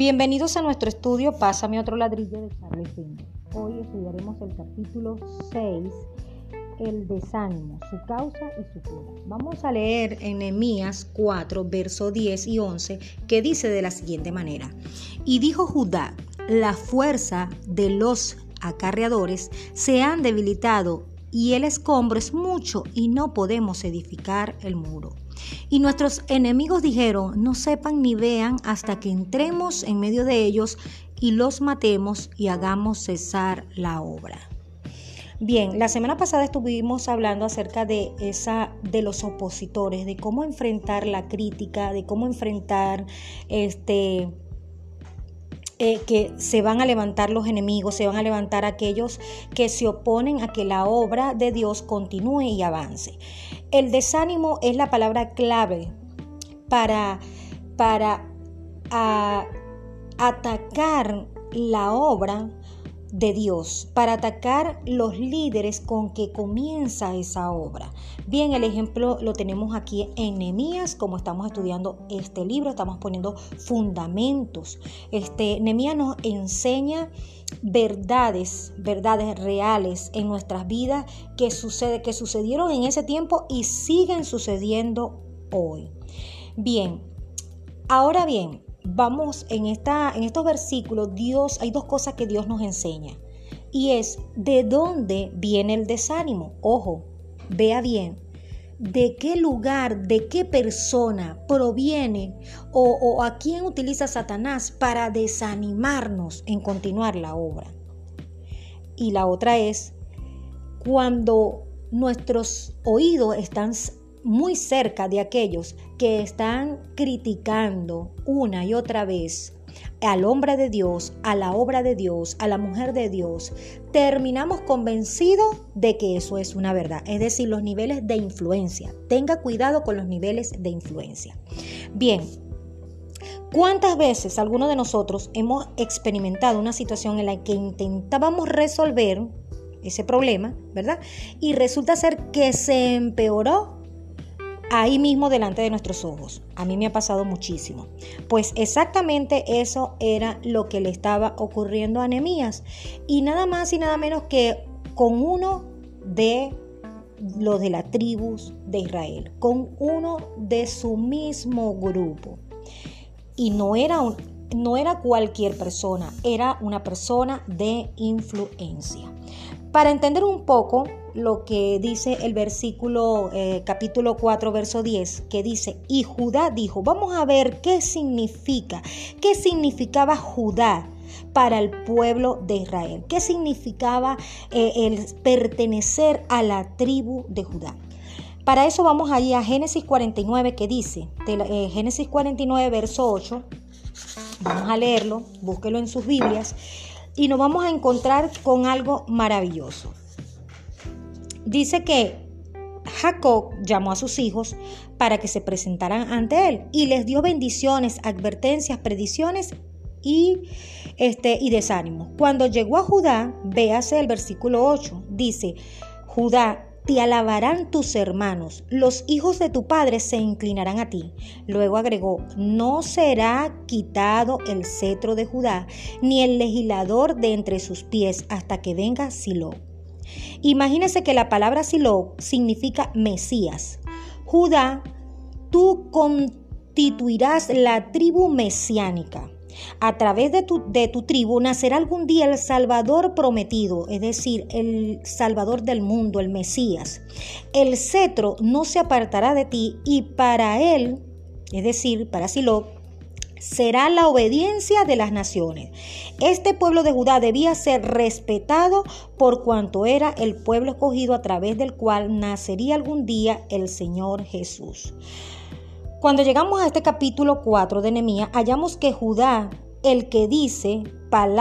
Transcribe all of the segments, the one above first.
Bienvenidos a nuestro estudio Pásame otro ladrillo de Charlie Finger. Hoy estudiaremos el capítulo 6, el desánimo, su causa y su cura. Vamos a leer en Nehemías 4, versos 10 y 11, que dice de la siguiente manera: Y dijo Judá: La fuerza de los acarreadores se han debilitado y el escombro es mucho y no podemos edificar el muro. Y nuestros enemigos dijeron, no sepan ni vean hasta que entremos en medio de ellos y los matemos y hagamos cesar la obra. Bien, la semana pasada estuvimos hablando acerca de esa de los opositores, de cómo enfrentar la crítica, de cómo enfrentar este eh, que se van a levantar los enemigos, se van a levantar aquellos que se oponen a que la obra de Dios continúe y avance. El desánimo es la palabra clave para, para atacar la obra de Dios para atacar los líderes con que comienza esa obra. Bien, el ejemplo lo tenemos aquí en Nehemías, como estamos estudiando este libro, estamos poniendo fundamentos. Este Nehemías nos enseña verdades, verdades reales en nuestras vidas que sucede que sucedieron en ese tiempo y siguen sucediendo hoy. Bien, ahora bien, vamos en, esta, en estos versículos, Dios, hay dos cosas que Dios nos enseña. Y es de dónde viene el desánimo. Ojo, vea bien, de qué lugar, de qué persona proviene o, o, a quién utiliza Satanás para desanimarnos en continuar la obra. Y la otra es cuando nuestros oídos están muy cerca de aquellos que están criticando una y otra vez al hombre de Dios, a la obra de Dios, a la mujer de Dios, terminamos convencidos de que eso es una verdad. Es decir, los niveles de influencia. Tenga cuidado con los niveles de influencia. Bien, ¿cuántas veces algunos de nosotros hemos experimentado una situación en la que intentábamos resolver ese problema, ¿verdad? Y resulta ser que se empeoró ahí mismo delante de nuestros ojos. A mí me ha pasado muchísimo. Pues exactamente eso era lo que le estaba ocurriendo a Nehemías. Y nada más y nada menos que con uno de los de la tribus de Israel, con uno de su mismo grupo. Y no era, un, no era cualquier persona, era una persona de influencia. Para entender un poco lo que dice el versículo eh, capítulo 4 verso 10 que dice y Judá dijo vamos a ver qué significa qué significaba Judá para el pueblo de Israel. Qué significaba eh, el pertenecer a la tribu de Judá para eso vamos allí a Génesis 49 que dice eh, Génesis 49 verso 8 vamos a leerlo búsquelo en sus Biblias y nos vamos a encontrar con algo maravilloso dice que Jacob llamó a sus hijos para que se presentaran ante él y les dio bendiciones, advertencias, predicciones y, este, y desánimo. Cuando llegó a Judá, véase el versículo 8, dice, Judá, te alabarán tus hermanos, los hijos de tu padre se inclinarán a ti. Luego agregó, no será quitado el cetro de Judá, ni el legislador de entre sus pies, hasta que venga Silo. Imagínese que la palabra Silo significa Mesías. Judá, tú constituirás la tribu mesiánica. A través de tu, de tu, tribu nacerá algún día el Salvador prometido, es decir, el Salvador del mundo, el Mesías. El cetro no se apartará de ti y para él, es decir, para Silo, será la obediencia de las naciones. Este pueblo de Judá debía ser respetado por cuanto era el pueblo escogido a través del cual nacería algún día el Señor Jesús. Cuando llegamos a este capítulo 4 de Nehemías, hallamos que Judá, el que dice,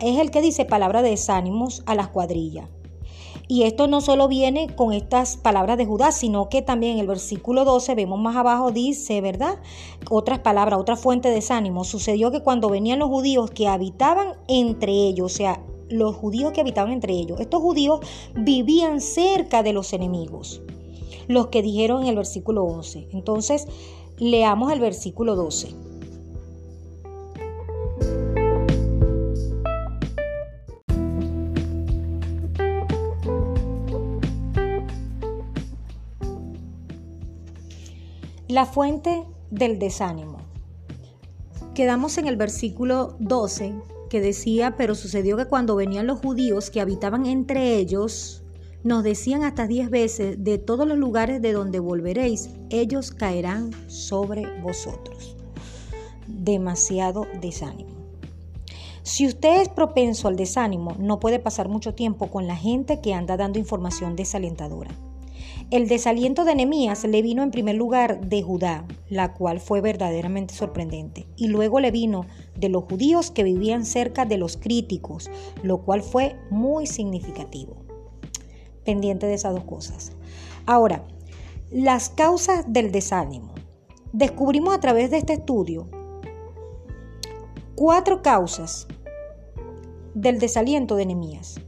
es el que dice palabra de desánimos a las cuadrillas. Y esto no solo viene con estas palabras de Judá, sino que también en el versículo 12, vemos más abajo, dice, ¿verdad? Otras palabras, otra fuente de desánimo. Sucedió que cuando venían los judíos que habitaban entre ellos, o sea, los judíos que habitaban entre ellos, estos judíos vivían cerca de los enemigos, los que dijeron en el versículo 11. Entonces, Leamos el versículo 12. La fuente del desánimo. Quedamos en el versículo 12 que decía, pero sucedió que cuando venían los judíos que habitaban entre ellos, nos decían hasta diez veces, de todos los lugares de donde volveréis, ellos caerán sobre vosotros. Demasiado desánimo. Si usted es propenso al desánimo, no puede pasar mucho tiempo con la gente que anda dando información desalentadora. El desaliento de Nehemías le vino en primer lugar de Judá, la cual fue verdaderamente sorprendente, y luego le vino de los judíos que vivían cerca de los críticos, lo cual fue muy significativo. Pendiente de esas dos cosas. Ahora, las causas del desánimo. Descubrimos a través de este estudio cuatro causas del desaliento de Nehemías,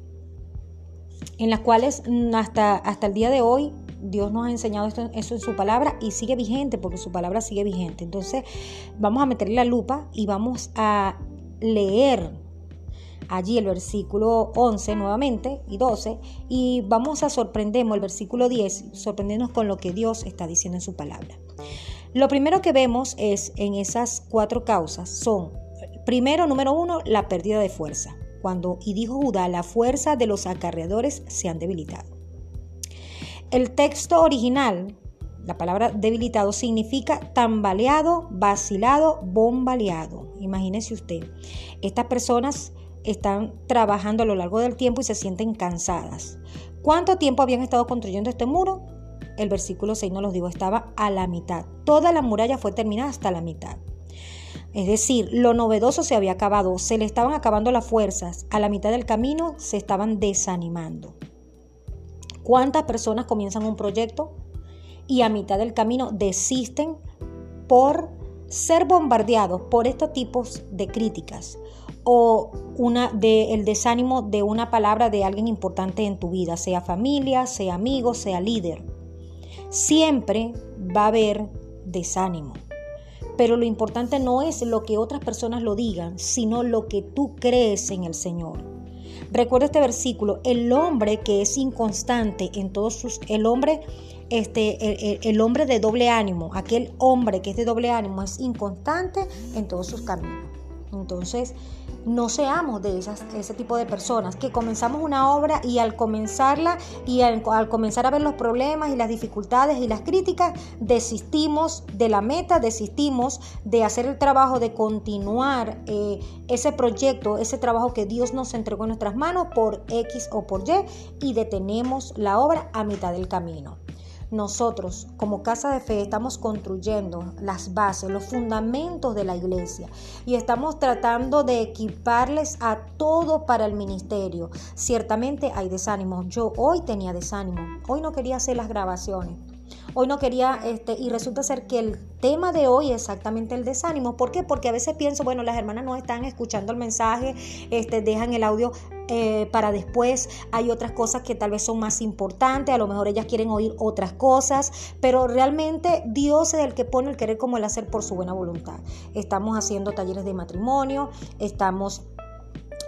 en las cuales hasta, hasta el día de hoy Dios nos ha enseñado eso en su palabra y sigue vigente porque su palabra sigue vigente. Entonces vamos a meterle la lupa y vamos a leer allí el versículo 11 nuevamente y 12 y vamos a sorprendernos el versículo 10, sorprendernos con lo que Dios está diciendo en su palabra. Lo primero que vemos es en esas cuatro causas son, primero, número uno, la pérdida de fuerza. Cuando, y dijo Judá, la fuerza de los acarreadores se han debilitado. El texto original, la palabra debilitado, significa tambaleado, vacilado, bombaleado. Imagínese usted. Estas personas están trabajando a lo largo del tiempo y se sienten cansadas. ¿Cuánto tiempo habían estado construyendo este muro? El versículo 6 no los digo, estaba a la mitad. Toda la muralla fue terminada hasta la mitad. Es decir, lo novedoso se había acabado, se le estaban acabando las fuerzas, a la mitad del camino se estaban desanimando. ¿Cuántas personas comienzan un proyecto y a mitad del camino desisten por ser bombardeados por estos tipos de críticas o una de el desánimo de una palabra de alguien importante en tu vida, sea familia, sea amigo, sea líder. Siempre va a haber desánimo. Pero lo importante no es lo que otras personas lo digan, sino lo que tú crees en el Señor. Recuerda este versículo, el hombre que es inconstante en todos sus, el hombre, este, el, hombre de doble ánimo, aquel hombre que es de doble ánimo es inconstante en todos sus caminos. Entonces, no seamos de esas, ese tipo de personas que comenzamos una obra y al comenzarla y al, comenzar a ver los problemas y las dificultades y las críticas, desistimos de la meta, desistimos de hacer el trabajo, de continuar eh, ese proyecto, ese trabajo que Dios nos entregó en nuestras manos por X o por Y y detenemos la obra a mitad del camino nosotros como casa de fe estamos construyendo las bases, los fundamentos de la iglesia y estamos tratando de equiparles a todo para el ministerio. Ciertamente hay desánimo. Yo hoy tenía desánimo. Hoy no quería hacer las grabaciones. Hoy no quería, este, y resulta ser que el tema de hoy es exactamente el desánimo. ¿Por qué? Porque a veces pienso, bueno, las hermanas no están escuchando el mensaje, este, dejan el audio eh, para después. Hay otras cosas que tal vez son más importantes, a lo mejor ellas quieren oír otras cosas, pero realmente Dios es el que pone el querer como el hacer por su buena voluntad. Estamos haciendo talleres de matrimonio, estamos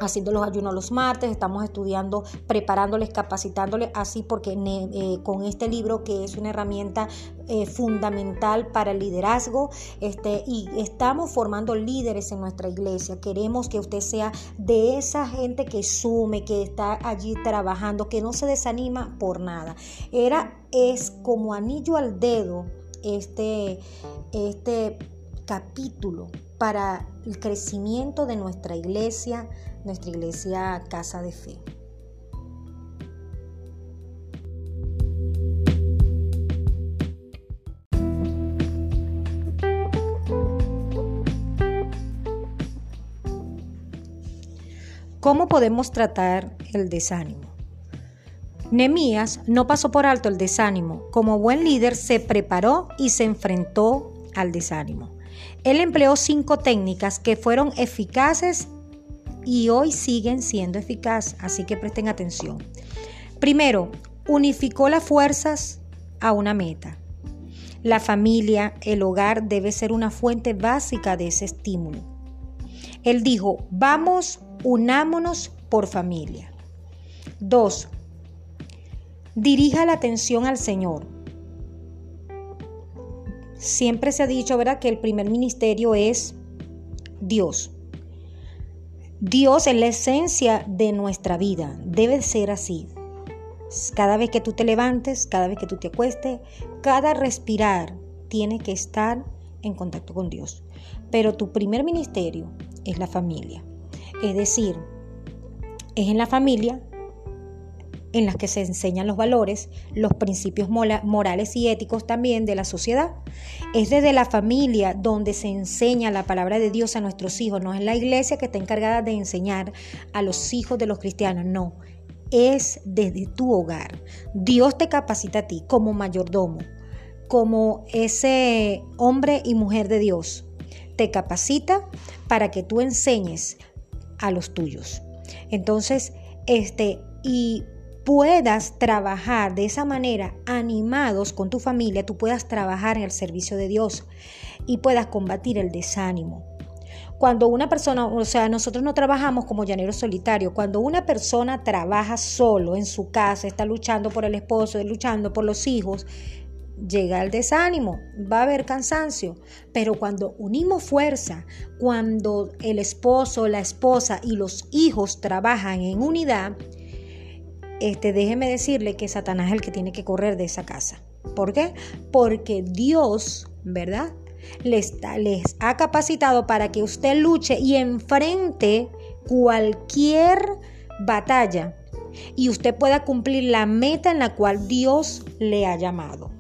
haciendo los ayunos los martes, estamos estudiando, preparándoles, capacitándoles, así porque eh, con este libro que es una herramienta eh, fundamental para el liderazgo, este, y estamos formando líderes en nuestra iglesia. Queremos que usted sea de esa gente que sume, que está allí trabajando, que no se desanima por nada. Era, es como anillo al dedo este, este capítulo para el crecimiento de nuestra iglesia, nuestra iglesia Casa de Fe. ¿Cómo podemos tratar el desánimo? Nemías no pasó por alto el desánimo. Como buen líder se preparó y se enfrentó al desánimo. Él empleó cinco técnicas que fueron eficaces y hoy siguen siendo eficaces, así que presten atención. Primero, unificó las fuerzas a una meta. La familia, el hogar debe ser una fuente básica de ese estímulo. Él dijo, vamos, unámonos por familia. Dos, dirija la atención al Señor. Siempre se ha dicho, ¿verdad?, que el primer ministerio es Dios. Dios es la esencia de nuestra vida, debe ser así. Cada vez que tú te levantes, cada vez que tú te acuestes, cada respirar tiene que estar en contacto con Dios. Pero tu primer ministerio es la familia. Es decir, es en la familia en las que se enseñan los valores, los principios morales y éticos también de la sociedad. Es desde la familia donde se enseña la palabra de Dios a nuestros hijos, no es la iglesia que está encargada de enseñar a los hijos de los cristianos, no, es desde tu hogar. Dios te capacita a ti como mayordomo, como ese hombre y mujer de Dios. Te capacita para que tú enseñes a los tuyos. Entonces, este, y puedas trabajar de esa manera animados con tu familia, tú puedas trabajar en el servicio de Dios y puedas combatir el desánimo. Cuando una persona, o sea, nosotros no trabajamos como llaneros solitarios, cuando una persona trabaja solo en su casa, está luchando por el esposo, luchando por los hijos, llega el desánimo, va a haber cansancio, pero cuando unimos fuerza, cuando el esposo, la esposa y los hijos trabajan en unidad, este, déjeme decirle que Satanás es el que tiene que correr de esa casa. ¿Por qué? Porque Dios, ¿verdad? Les, les ha capacitado para que usted luche y enfrente cualquier batalla y usted pueda cumplir la meta en la cual Dios le ha llamado.